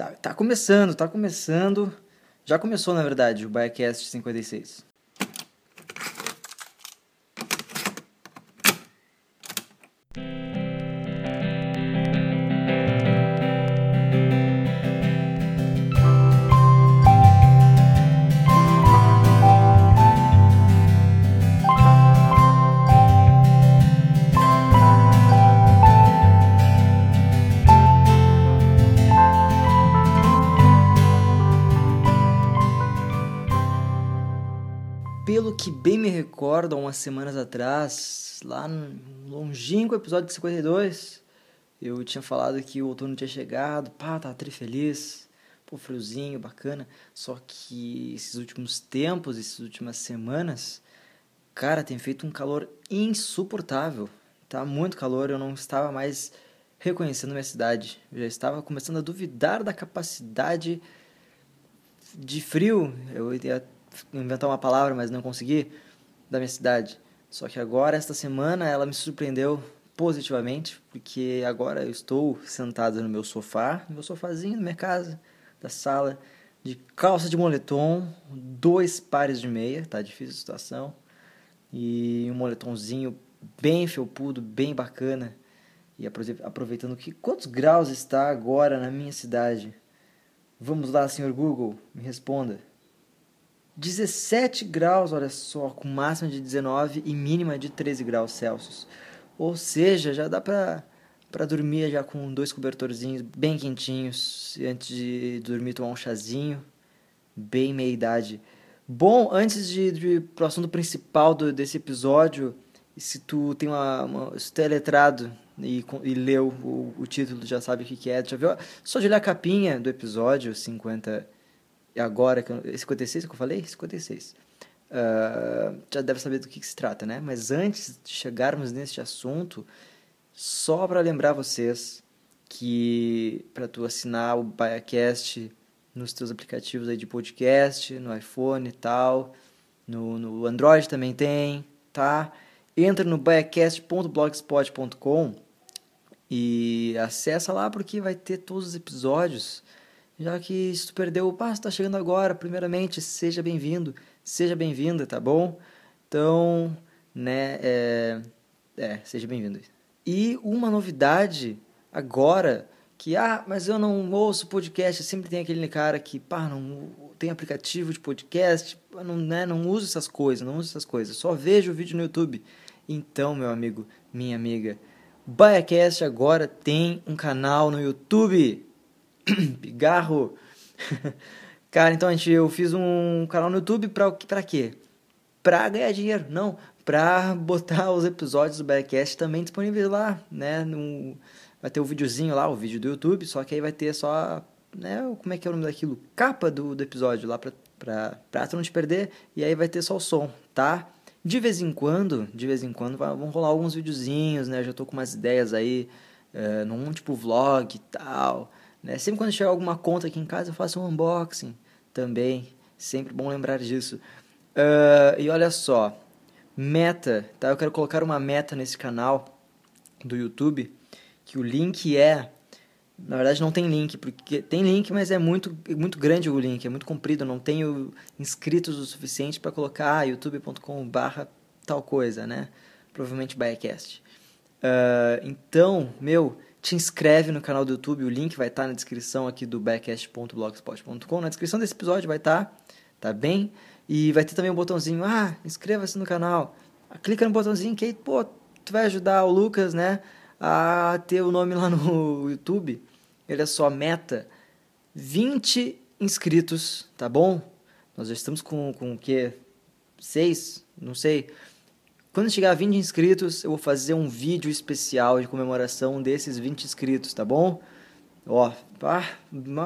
Tá, tá começando, tá começando. Já começou, na verdade, o Biacast 56. Há umas semanas atrás, lá no longínquo episódio 52, eu tinha falado que o outono tinha chegado, pá, tava tri feliz, pô, friozinho, bacana. Só que esses últimos tempos, essas últimas semanas, cara, tem feito um calor insuportável. Tá muito calor, eu não estava mais reconhecendo minha cidade. Eu já estava começando a duvidar da capacidade de frio. Eu ia inventar uma palavra, mas não consegui, da minha cidade. Só que agora, esta semana, ela me surpreendeu positivamente, porque agora eu estou sentado no meu sofá, no meu sofazinho da minha casa, da sala, de calça de moletom, dois pares de meia, tá difícil a situação, e um moletomzinho bem felpudo, bem bacana, e aproveitando que quantos graus está agora na minha cidade? Vamos lá, senhor Google, me responda. 17 graus, olha só, com máxima de 19 e mínima de 13 graus Celsius. Ou seja, já dá pra, pra dormir já com dois cobertorzinhos bem quentinhos, antes de dormir tomar um chazinho, bem meia idade. Bom, antes de, de pro assunto principal do, desse episódio, se tu tem uma, uma se tu é letrado e, e leu o, o título, já sabe o que, que é, já viu? Só de olhar a capinha do episódio 50 agora, 56 que eu falei? 56. Uh, já deve saber do que, que, se trata, né? Mas antes de chegarmos neste assunto, só para lembrar vocês que para tu assinar o BaiaCast nos teus aplicativos aí de podcast, no iPhone e tal, no, no Android também tem, tá? Entra no baiacast.blogspot.com e acessa lá porque vai ter todos os episódios já que se tu perdeu o passo, está chegando agora, primeiramente, seja bem-vindo, seja bem-vinda, tá bom? Então, né, é, é seja bem-vindo. E uma novidade agora, que, ah, mas eu não ouço podcast, sempre tem aquele cara que, pá, não tem aplicativo de podcast, não, né, não uso essas coisas, não uso essas coisas, só vejo o vídeo no YouTube. Então, meu amigo, minha amiga, BaiaCast agora tem um canal no YouTube. Pigarro. Cara, então a gente, eu fiz um canal no YouTube pra, pra quê? Pra ganhar dinheiro. Não, pra botar os episódios do Backcast também disponíveis lá, né? No, vai ter o um videozinho lá, o vídeo do YouTube, só que aí vai ter só, né? Como é que é o nome daquilo? Capa do, do episódio lá pra, pra, pra tu não te perder. E aí vai ter só o som, tá? De vez em quando, de vez em quando, vão rolar alguns videozinhos, né? Eu já tô com umas ideias aí, é, num tipo vlog e tal. Né? Sempre quando chegar alguma conta aqui em casa, eu faço um unboxing também. Sempre bom lembrar disso. Uh, e olha só, meta, tá? Eu quero colocar uma meta nesse canal do YouTube, que o link é... Na verdade não tem link, porque tem link, mas é muito, muito grande o link, é muito comprido, não tenho inscritos o suficiente para colocar youtube.com barra tal coisa, né? Provavelmente Biacast. Uh, então, meu, te inscreve no canal do YouTube, o link vai estar na descrição aqui do backcast.blogspot.com. Na descrição desse episódio vai estar, tá, tá bem? E vai ter também um botãozinho, ah, inscreva-se no canal. Clica no botãozinho que aí, pô, tu vai ajudar o Lucas, né, a ter o nome lá no YouTube. Olha só, meta, 20 inscritos, tá bom? Nós já estamos com, com o quê? 6? Não sei. Quando chegar a 20 inscritos, eu vou fazer um vídeo especial de comemoração desses 20 inscritos, tá bom? Ó,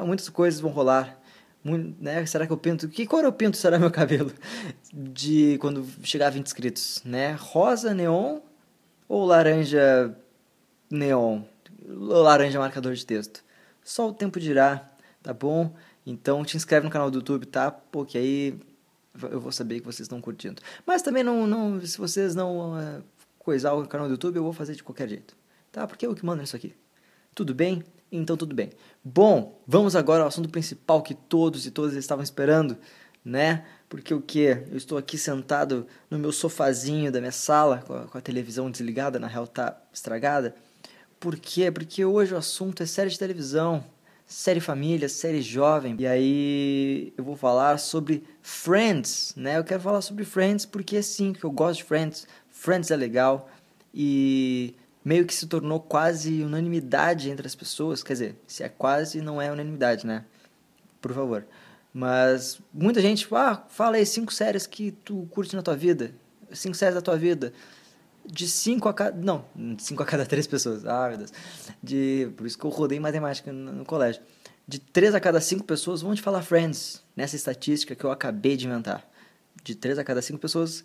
muitas coisas vão rolar. Muito, né? Será que eu pinto? Que cor eu pinto será meu cabelo? De quando chegar a 20 inscritos, né? Rosa neon ou laranja neon? Laranja marcador de texto. Só o tempo dirá, tá bom? Então te inscreve no canal do YouTube, tá? Porque aí eu vou saber que vocês estão curtindo. Mas também não, não se vocês não uh, coisar o canal do YouTube, eu vou fazer de qualquer jeito. Tá? Porque eu que mando isso aqui. Tudo bem? Então tudo bem. Bom, vamos agora ao assunto principal que todos e todas estavam esperando, né? Porque o que? Eu estou aqui sentado no meu sofazinho da minha sala, com a, com a televisão desligada, na real tá estragada. Por quê? Porque hoje o assunto é série de televisão, série família, série jovem. E aí eu vou falar sobre Friends, né? Eu quero falar sobre Friends porque sim, que eu gosto de Friends. Friends é legal e meio que se tornou quase unanimidade entre as pessoas. Quer dizer, se é quase, não é unanimidade, né? Por favor. Mas muita gente, ah, fala aí cinco séries que tu curte na tua vida. Cinco séries da tua vida. De cinco a cada. Não, cinco a cada três pessoas. Ah, meu Deus. De, por isso que eu rodei matemática no, no colégio. De três a cada cinco pessoas vão te falar Friends. Nessa estatística que eu acabei de inventar. De três a cada cinco pessoas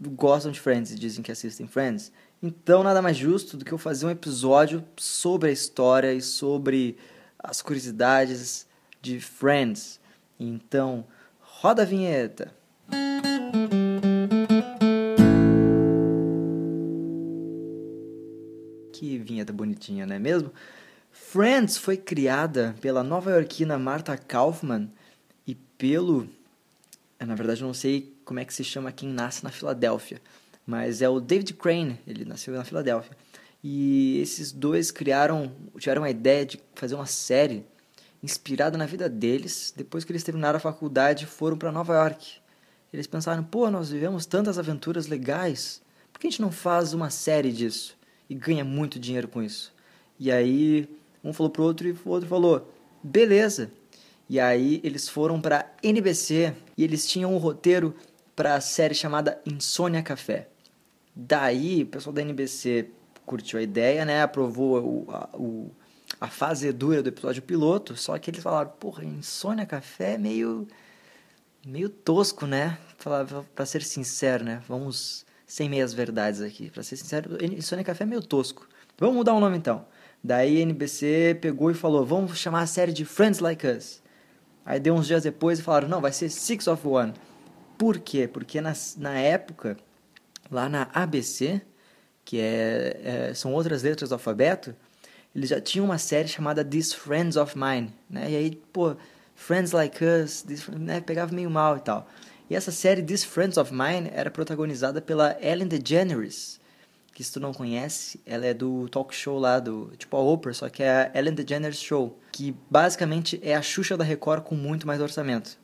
gostam de Friends e dizem que assistem Friends. Então, nada mais justo do que eu fazer um episódio sobre a história e sobre as curiosidades de Friends. Então, roda a vinheta. Vinheta bonitinha, não é mesmo? Friends foi criada pela nova-iorquina Martha Kaufman e pelo. Na verdade, eu não sei como é que se chama quem nasce na Filadélfia, mas é o David Crane, ele nasceu na Filadélfia. E esses dois criaram, tiveram a ideia de fazer uma série inspirada na vida deles, depois que eles terminaram a faculdade foram para Nova York. Eles pensaram, pô, nós vivemos tantas aventuras legais, por que a gente não faz uma série disso e ganha muito dinheiro com isso? E aí um falou pro outro e o outro falou, beleza. E aí eles foram para NBC e eles tinham um roteiro para a série chamada Insônia Café. Daí o pessoal da NBC curtiu a ideia, né? Aprovou o, a, o a do episódio piloto, só que eles falaram, porra, Insônia Café é meio meio tosco, né? Para ser sincero, né? Vamos sem meias verdades aqui. Para ser sincero, Insônia Café é meio tosco. Vamos mudar o nome então. Daí a NBC pegou e falou: "Vamos chamar a série de Friends Like Us". Aí deu uns dias depois e falaram: "Não, vai ser Six of One". Por quê? Porque na, na época lá na ABC, que é, é são outras letras do alfabeto, eles já tinham uma série chamada These Friends of Mine, né? E aí, pô, Friends Like Us, né? pegava meio mal e tal. E essa série These Friends of Mine era protagonizada pela Ellen DeGeneres, que se tu não conhece, ela é do talk show lá do, tipo a Oprah, só que é a Ellen DeGeneres Show, que basicamente é a Xuxa da Record com muito mais orçamento,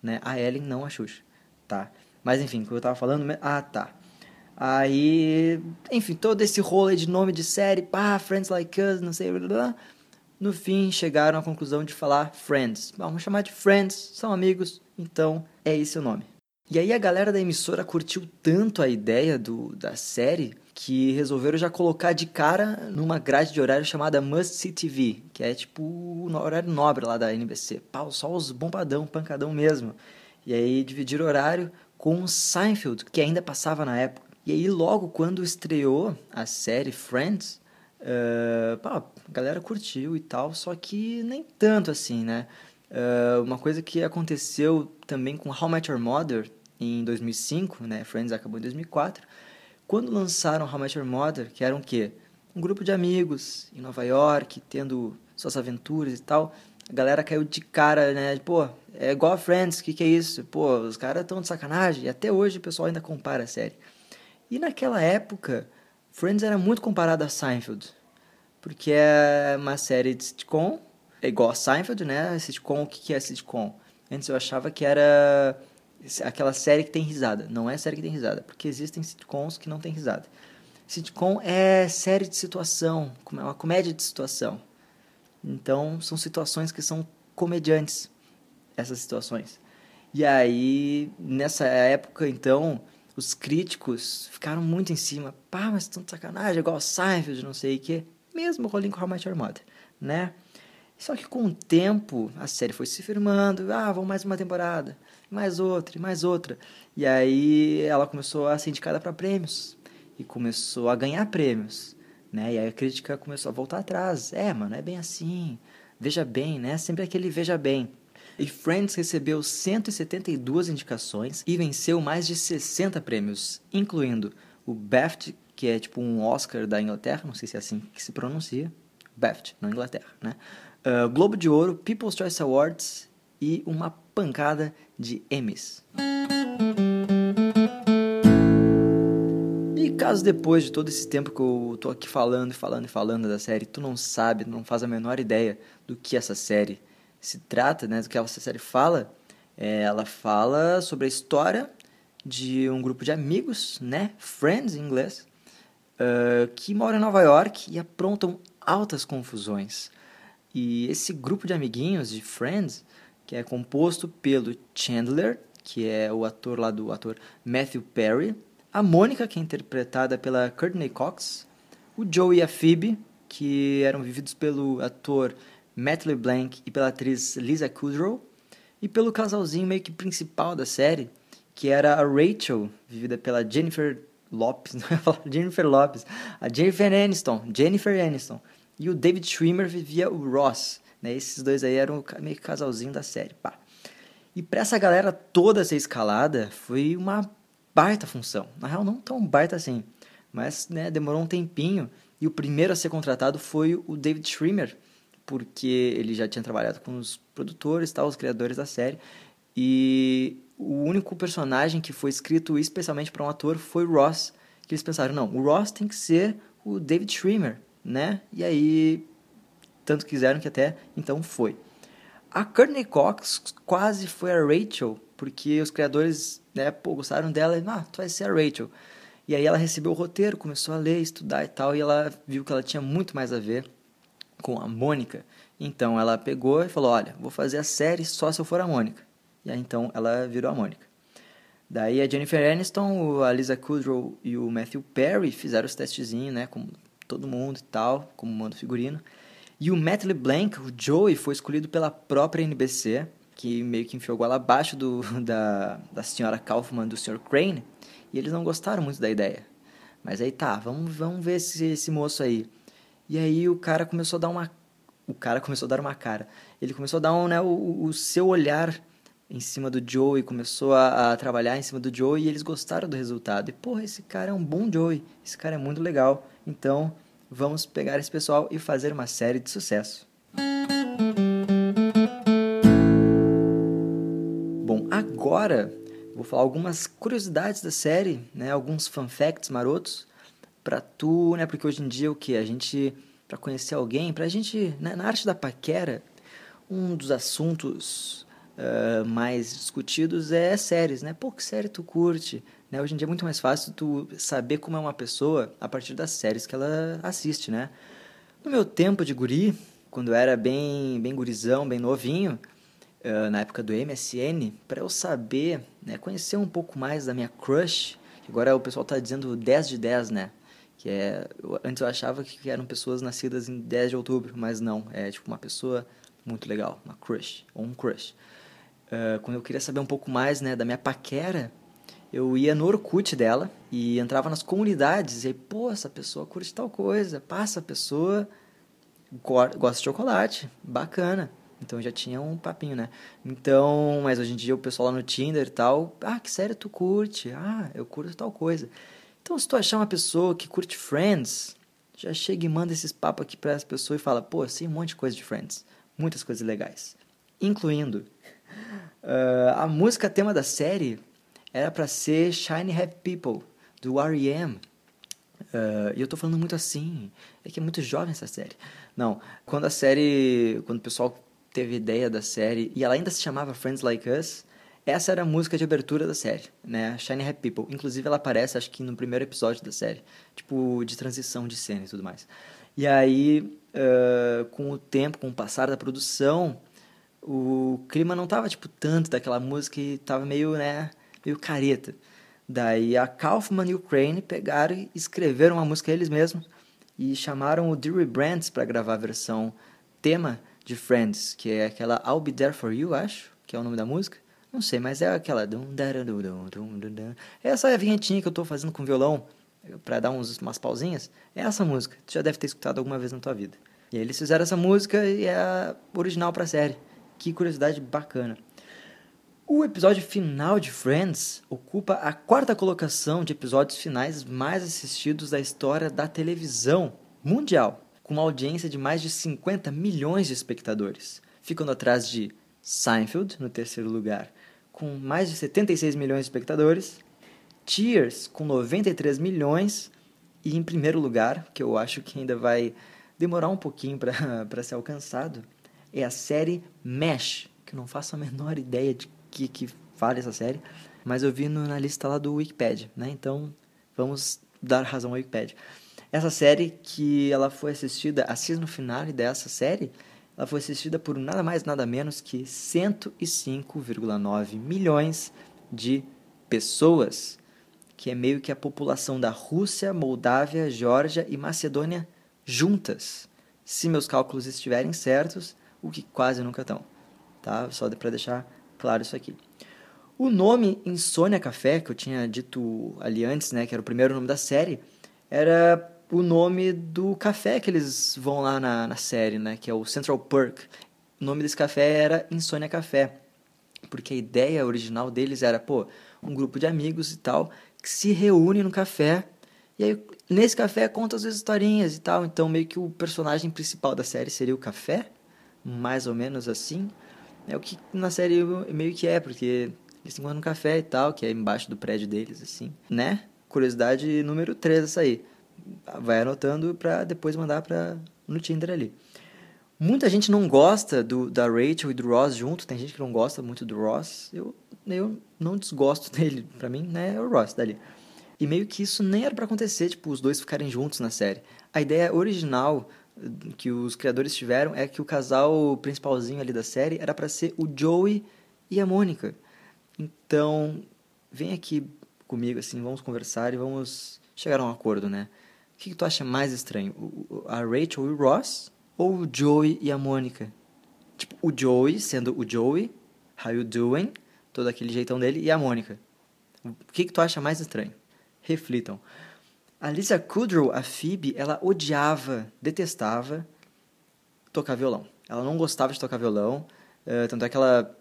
né? A Ellen não a Xuxa, tá? Mas enfim, o que eu tava falando, ah, tá. Aí, enfim, todo esse rolê de nome de série, pá, Friends Like Us, não sei, blá, blá, no fim chegaram à conclusão de falar Friends. Vamos chamar de Friends, são amigos, então é esse o nome. E aí a galera da emissora curtiu tanto a ideia do, da série que resolveram já colocar de cara numa grade de horário chamada Must See TV, que é tipo o horário nobre lá da NBC. Pau, só os bombadão, pancadão mesmo. E aí dividiram o horário com Seinfeld, que ainda passava na época. E aí, logo quando estreou a série Friends, uh, pá, a galera curtiu e tal, só que nem tanto assim, né? Uh, uma coisa que aconteceu também com How I Met Your Mother em 2005, né? Friends acabou em 2004. Quando lançaram How I Met Your Mother, que era um quê? Um grupo de amigos em Nova York, tendo suas aventuras e tal, a galera caiu de cara, né? Pô, é igual a Friends, o que, que é isso? Pô, os caras estão de sacanagem. E até hoje o pessoal ainda compara a série. E naquela época, Friends era muito comparado a Seinfeld, porque é uma série de sitcom, é igual a Seinfeld, né? Sitcom, o que é sitcom? Antes eu achava que era aquela série que tem risada. Não é série que tem risada, porque existem sitcoms que não tem risada. Sitcom é série de situação, é uma comédia de situação. Então, são situações que são comediantes, essas situações. E aí, nessa época, então, os críticos ficaram muito em cima. Pá, mas de sacanagem, igual Seinfeld, não sei o quê. Mesmo rolinho com How I Met Your Mother, né? Só que com o tempo, a série foi se firmando. Ah, vamos mais uma temporada, mais outra, mais outra. E aí ela começou a ser indicada para prêmios. E começou a ganhar prêmios, né? E aí a crítica começou a voltar atrás. É, mano, é bem assim. Veja bem, né? Sempre aquele veja bem. E Friends recebeu 172 indicações e venceu mais de 60 prêmios, incluindo o BAFTA, que é tipo um Oscar da Inglaterra, não sei se é assim que se pronuncia, BAFTA, na Inglaterra, né? Uh, Globo de Ouro, People's Choice Awards e uma pancada de Emmys. E caso depois de todo esse tempo que eu tô aqui falando e falando e falando da série, tu não sabe, não faz a menor ideia do que essa série se trata, né, do que essa série fala, é, ela fala sobre a história de um grupo de amigos, né, friends em inglês, uh, que moram em Nova York e aprontam altas confusões. E esse grupo de amiguinhos, de friends, que é composto pelo Chandler, que é o ator lá do ator Matthew Perry, a Mônica, que é interpretada pela Courtney Cox, o Joe e a Phoebe, que eram vividos pelo ator Matt LeBlanc e pela atriz Lisa Kudrow, e pelo casalzinho meio que principal da série, que era a Rachel, vivida pela Jennifer Lopes, não ia falar Jennifer Lopes, a Jennifer Aniston, Jennifer Aniston, e o David Schwimmer vivia o Ross, né? Esses dois aí eram meio que casalzinho da série, pá. E para essa galera toda ser escalada, foi uma baita função. Na real, não tão baita assim, mas né, demorou um tempinho. E o primeiro a ser contratado foi o David Schwimmer, porque ele já tinha trabalhado com os produtores, tal, os criadores da série. E o único personagem que foi escrito especialmente para um ator foi o Ross. Que eles pensaram, não, o Ross tem que ser o David Schwimmer, né? E aí, tanto quiseram que até então foi. A Courtney Cox quase foi a Rachel, porque os criadores, né, pô, gostaram dela e, ah, tu vai ser a Rachel. E aí ela recebeu o roteiro, começou a ler, estudar e tal, e ela viu que ela tinha muito mais a ver com a Mônica. Então ela pegou e falou, olha, vou fazer a série só se eu for a Mônica. E aí então ela virou a Mônica. Daí a Jennifer Aniston, a Lisa Kudrow e o Matthew Perry fizeram os testezinhos, né, como todo mundo e tal, como manda o figurino. E o Matt LeBlanc, o Joey, foi escolhido pela própria NBC, que meio que enfiou goela abaixo do, da, da senhora Kaufman do Sr. Crane, e eles não gostaram muito da ideia. Mas aí tá, vamos, vamos ver esse, esse moço aí. E aí o cara começou a dar uma... O cara começou a dar uma cara. Ele começou a dar um, né, o, o seu olhar em cima do Joey, começou a, a, trabalhar em cima do Joey e eles gostaram do resultado. E, porra, esse cara é um bom Joey, esse cara é muito legal. Então, vamos pegar esse pessoal e fazer uma série de sucesso. Bom, agora vou falar algumas curiosidades da série, né, alguns fun facts marotos para tu, né, porque hoje em dia o que a gente para conhecer alguém, pra gente, né, na arte da paquera, um dos assuntos uh, mais discutidos é séries, né? Pô, que série tu curte? Né? Hoje em dia é muito mais fácil tu saber como é uma pessoa a partir das séries que ela assiste, né? No meu tempo de guri, quando eu era bem, bem gurizão, bem novinho, uh, na época do MSN, para eu saber, né, conhecer um pouco mais da minha crush, agora o pessoal tá dizendo 10 de 10, né? Que é, eu, antes eu achava que eram pessoas nascidas em 10 de outubro, mas não, é tipo uma pessoa muito legal, uma crush, ou um crush. Uh, quando eu queria saber um pouco mais né, da minha paquera, eu ia no Orkut dela e entrava nas comunidades e aí, pô, essa pessoa curte tal coisa, passa a pessoa gosta de chocolate, bacana. Então já tinha um papinho, né? Então, mas hoje em dia o pessoal lá no Tinder e tal, ah, que sério tu curte? Ah, eu curto tal coisa. Então, se tu achar uma pessoa que curte Friends, já chega e manda esses papos aqui para as pessoas e fala, pô, sei um monte de coisa de Friends, muitas coisas legais, incluindo Uh, a música tema da série era para ser Shiny Happy People, do R.E.M. Uh, e eu tô falando muito assim, é que é muito jovem essa série. Não, quando a série, quando o pessoal teve ideia da série, e ela ainda se chamava Friends Like Us, essa era a música de abertura da série, né? Shiny Happy People. Inclusive ela aparece, acho que no primeiro episódio da série, tipo, de transição de cena e tudo mais. E aí, uh, com o tempo, com o passar da produção, o clima não tava, tipo, tanto daquela música e tava meio, né, meio careta. Daí a Kaufman e o Crane pegaram e escreveram uma música eles mesmos e chamaram o Dewey Brands para gravar a versão tema de Friends, que é aquela I'll Be There For You, acho, que é o nome da música. Não sei, mas é aquela... Essa é a vinhetinha que eu tô fazendo com violão para dar uns, umas pausinhas. É essa música, tu já deve ter escutado alguma vez na tua vida. E aí eles fizeram essa música e é original para a série. Que curiosidade bacana. O episódio final de Friends ocupa a quarta colocação de episódios finais mais assistidos da história da televisão mundial, com uma audiência de mais de 50 milhões de espectadores, ficando atrás de Seinfeld, no terceiro lugar, com mais de 76 milhões de espectadores, Cheers, com 93 milhões, e em primeiro lugar, que eu acho que ainda vai demorar um pouquinho para ser alcançado, é a série MASH, que não faço a menor ideia de que, que fala essa série, mas eu vi no, na lista lá do Wikipedia, né? Então, vamos dar razão ao Wikipedia. Essa série que ela foi assistida, a season finale dessa série, ela foi assistida por nada mais nada menos que 105,9 milhões de pessoas, que é meio que a população da Rússia, Moldávia, Geórgia e Macedônia juntas. Se meus cálculos estiverem certos, o que quase nunca estão, tá? Só para deixar claro isso aqui. O nome Insônia Café, que eu tinha dito ali antes, né, que era o primeiro nome da série, era o nome do café que eles vão lá na, na série, né? Que é o Central Perk. O nome desse café era Insônia Café. Porque a ideia original deles era, pô, um grupo de amigos e tal, que se reúne no café. E aí, nesse café, conta as historinhas e tal. Então, meio que o personagem principal da série seria o café. Mais ou menos assim. É o que na série meio que é, porque eles se encontram no café e tal, que é embaixo do prédio deles, assim. Né? Curiosidade número 3 essa aí vai anotando para depois mandar para no Tinder ali. Muita gente não gosta do, da Rachel e do Ross junto, tem gente que não gosta muito do Ross. Eu, eu não desgosto dele, para mim, né, é o Ross dali. E meio que isso nem era para acontecer, tipo, os dois ficarem juntos na série. A ideia original que os criadores tiveram é que o casal principalzinho ali da série era para ser o Joey e a Mônica. Então, vem aqui comigo assim, vamos conversar e vamos chegar a um acordo, né? O que, que tu acha mais estranho? A Rachel e o Ross? Ou o Joey e a Mônica? Tipo, o Joey sendo o Joey, how you doing? Todo aquele jeitão dele. E a Mônica. O que, que tu acha mais estranho? Reflitam. A Lisa Kudrow, a Phoebe, ela odiava, detestava tocar violão. Ela não gostava de tocar violão. Uh, tanto é que ela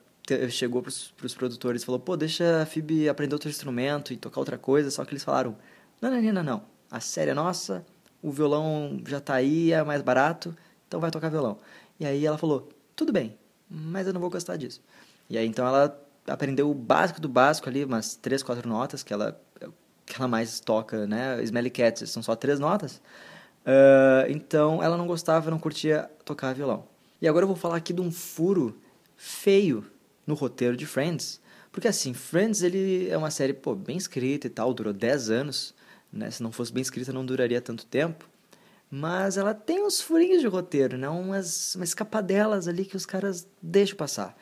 chegou para os produtores e falou: pô, deixa a Phoebe aprender outro instrumento e tocar outra coisa. Só que eles falaram: não, não, não. não a série é nossa, o violão já tá aí, é mais barato, então vai tocar violão. E aí ela falou, tudo bem, mas eu não vou gostar disso. E aí então ela aprendeu o básico do básico ali, umas três, quatro notas que ela, que ela mais toca, né? Smelly Cats, são só três notas. Uh, então ela não gostava, não curtia tocar violão. E agora eu vou falar aqui de um furo feio no roteiro de Friends. Porque assim, Friends ele é uma série pô, bem escrita e tal, durou 10 anos. Né? Se não fosse bem escrita, não duraria tanto tempo. Mas ela tem uns furinhos de roteiro, né? umas, umas escapadelas ali que os caras deixam passar.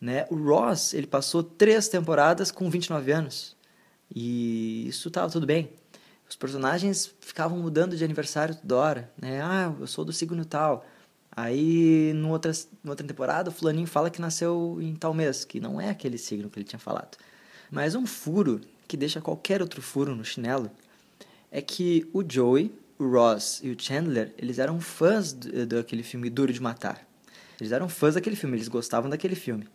Né? O Ross, ele passou três temporadas com 29 anos. E isso estava tudo bem. Os personagens ficavam mudando de aniversário toda hora. Né? Ah, eu sou do signo tal. Aí, no outra, na outra temporada, o fulaninho fala que nasceu em tal mês, que não é aquele signo que ele tinha falado. Mas um furo que deixa qualquer outro furo no chinelo é que o Joey, o Ross e o Chandler, eles eram fãs daquele filme Duro de Matar. Eles eram fãs daquele filme, eles gostavam daquele filme.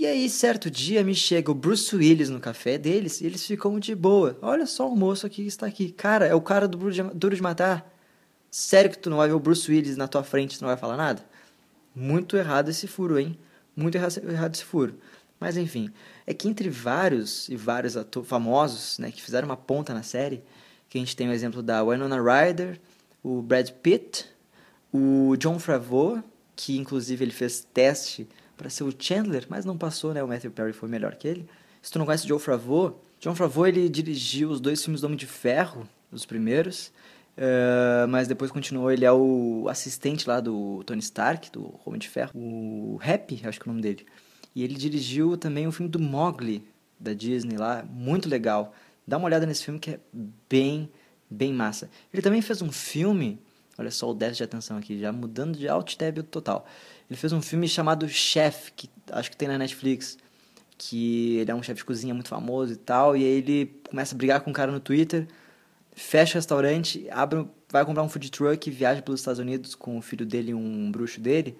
E aí, certo dia, me chega o Bruce Willis no café deles e eles ficam de boa. Olha só o moço aqui que está aqui. Cara, é o cara do Duro de Matar. Sério que tu não vai ver o Bruce Willis na tua frente e tu não vai falar nada? Muito errado esse furo, hein? Muito errado esse furo. Mas enfim, é que entre vários e vários famosos né, que fizeram uma ponta na série, que a gente tem o exemplo da Winona Ryder, o Brad Pitt, o John Favreau, que inclusive ele fez teste para ser o Chandler, mas não passou, né? O Matthew Perry foi melhor que ele. Se tu não conhece o John Favreau, John Favreau ele dirigiu os dois filmes do Homem de Ferro, os primeiros, uh, mas depois continuou, ele é o assistente lá do Tony Stark, do Homem de Ferro, o Happy, acho que é o nome dele. E ele dirigiu também o filme do Mowgli, da Disney lá, muito legal. Dá uma olhada nesse filme que é bem, bem massa. Ele também fez um filme, olha só o déficit de atenção aqui, já mudando de alt tab total. Ele fez um filme chamado Chef, que acho que tem na Netflix, que ele é um chefe de cozinha muito famoso e tal, e aí ele começa a brigar com um cara no Twitter, fecha o restaurante, abre, vai comprar um food truck e viaja pelos Estados Unidos com o filho dele e um bruxo dele,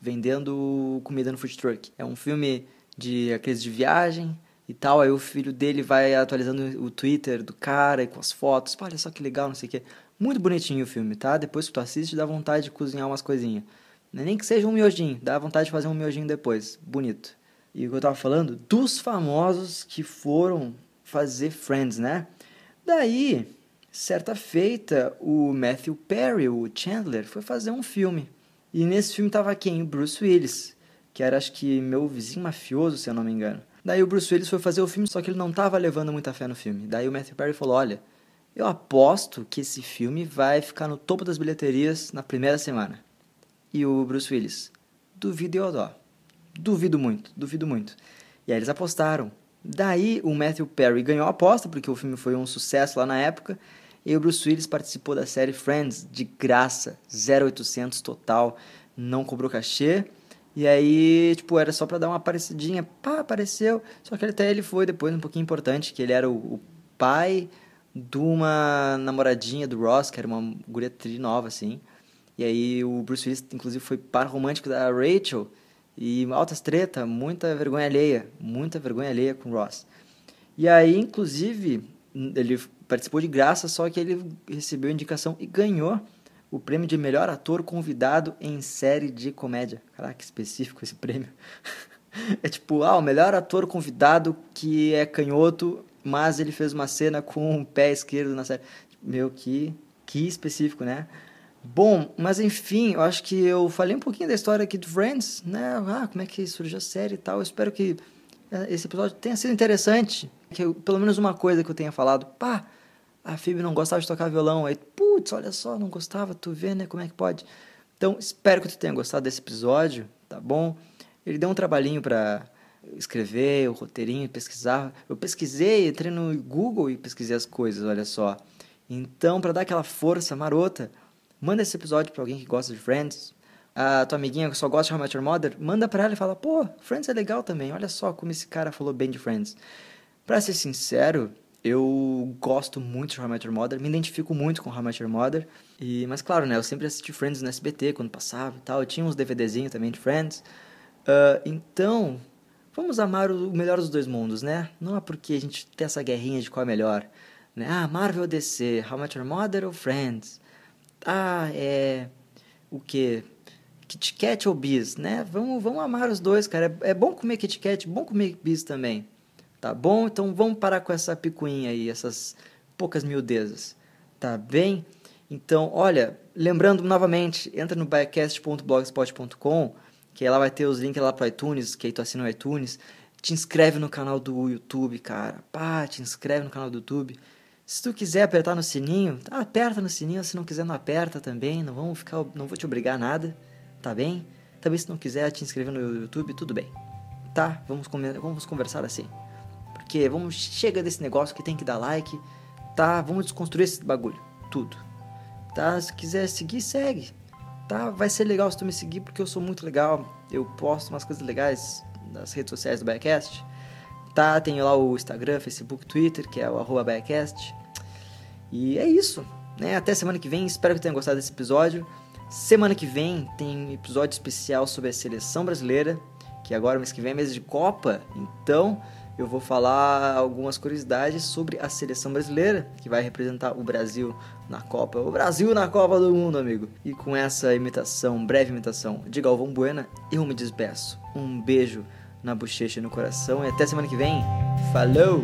vendendo comida no food truck. É um filme de aqueles de viagem, e tal. Aí o filho dele vai atualizando o Twitter do cara e com as fotos. Olha só que legal, não sei o quê. Muito bonitinho o filme, tá? Depois que tu assiste, dá vontade de cozinhar umas coisinhas. Nem que seja um miojinho, dá vontade de fazer um miojinho depois. Bonito. E o que eu tava falando? Dos famosos que foram fazer Friends, né? Daí, certa feita, o Matthew Perry, o Chandler, foi fazer um filme. E nesse filme tava quem? O Bruce Willis, que era acho que meu vizinho mafioso, se eu não me engano. Daí o Bruce Willis foi fazer o filme, só que ele não tava levando muita fé no filme. Daí o Matthew Perry falou: Olha, eu aposto que esse filme vai ficar no topo das bilheterias na primeira semana. E o Bruce Willis: Duvido eu dó. Duvido muito, duvido muito. E aí eles apostaram. Daí o Matthew Perry ganhou a aposta, porque o filme foi um sucesso lá na época. E o Bruce Willis participou da série Friends de graça, 0800 total, não cobrou cachê. E aí, tipo, era só pra dar uma aparecidinha, pá, apareceu. Só que até ele foi depois um pouquinho importante, que ele era o, o pai de uma namoradinha do Ross, que era uma guria nova, assim. E aí o Bruce Willis, inclusive, foi par romântico da Rachel. E altas treta, muita vergonha alheia, muita vergonha alheia com o Ross. E aí, inclusive, ele participou de graça, só que ele recebeu indicação e ganhou o prêmio de melhor ator convidado em série de comédia. Caraca, específico esse prêmio. é tipo, ah, o melhor ator convidado que é canhoto mas ele fez uma cena com o pé esquerdo na série. Meu, que, que específico, né? Bom, mas enfim, eu acho que eu falei um pouquinho da história aqui do Friends, né? Ah, como é que surgiu a série e tal. Eu espero que eh, esse episódio tenha sido interessante. Que eu, pelo menos uma coisa que eu tenha falado. Pá, a Phoebe não gostava de tocar violão. Aí, putz, olha só, não gostava, tu vê, né? Como é que pode? Então, espero que tu tenha gostado desse episódio, tá bom? Ele deu um trabalhinho para escrever o roteirinho, pesquisar. Eu pesquisei, entrei no Google e pesquisei as coisas, olha só. Então, para dar aquela força marota, manda esse episódio para alguém que gosta de Friends. A tua amiguinha que só gosta de How I Met Your Mother, manda para ela e fala: "Pô, Friends é legal também. Olha só como esse cara falou bem de Friends". Para ser sincero, eu gosto muito de How I Met Your Mother, me identifico muito com How I Met Your Mother. E, mas claro, né, eu sempre assisti Friends no SBT quando passava e tal. Eu tinha uns DVDzinhos também de Friends. Uh, então, Vamos amar o melhor dos dois mundos, né? Não é porque a gente tem essa guerrinha de qual é melhor. Né? Ah, Marvel ou DC? How Much Your Mother ou Friends? Ah, é... O quê? Kit Kat ou Bis, né? Vamos, vamos amar os dois, cara. É, é bom comer Kit Kat, bom comer Bis também. Tá bom? Então vamos parar com essa picuinha aí, essas poucas miudezas. Tá bem? Então, olha, lembrando novamente, entra no biacast.blogspot.com que lá vai ter os links lá pro iTunes, que aí tu assina o iTunes. Te inscreve no canal do YouTube, cara. Pá, te inscreve no canal do YouTube. Se tu quiser apertar no sininho, aperta no sininho. Se não quiser, não aperta também. Não vamos ficar, não vou te obrigar a nada, tá bem? Também se não quiser te inscrever no YouTube, tudo bem. Tá? Vamos, vamos conversar assim. Porque vamos chega desse negócio que tem que dar like, tá? Vamos desconstruir esse bagulho, tudo. Tá? Se quiser seguir, segue tá, vai ser legal se tu me seguir porque eu sou muito legal. Eu posto umas coisas legais nas redes sociais do Biacast. Tá, tenho lá o Instagram, Facebook, Twitter, que é o arroba Biacast. E é isso, né? Até semana que vem, espero que tenham gostado desse episódio. Semana que vem tem um episódio especial sobre a seleção brasileira, que agora mês que vem é mês de Copa, então eu vou falar algumas curiosidades sobre a seleção brasileira, que vai representar o Brasil na Copa. O Brasil na Copa do Mundo, amigo. E com essa imitação, breve imitação de Galvão Buena, eu me despeço. Um beijo na bochecha e no coração e até semana que vem. Falou!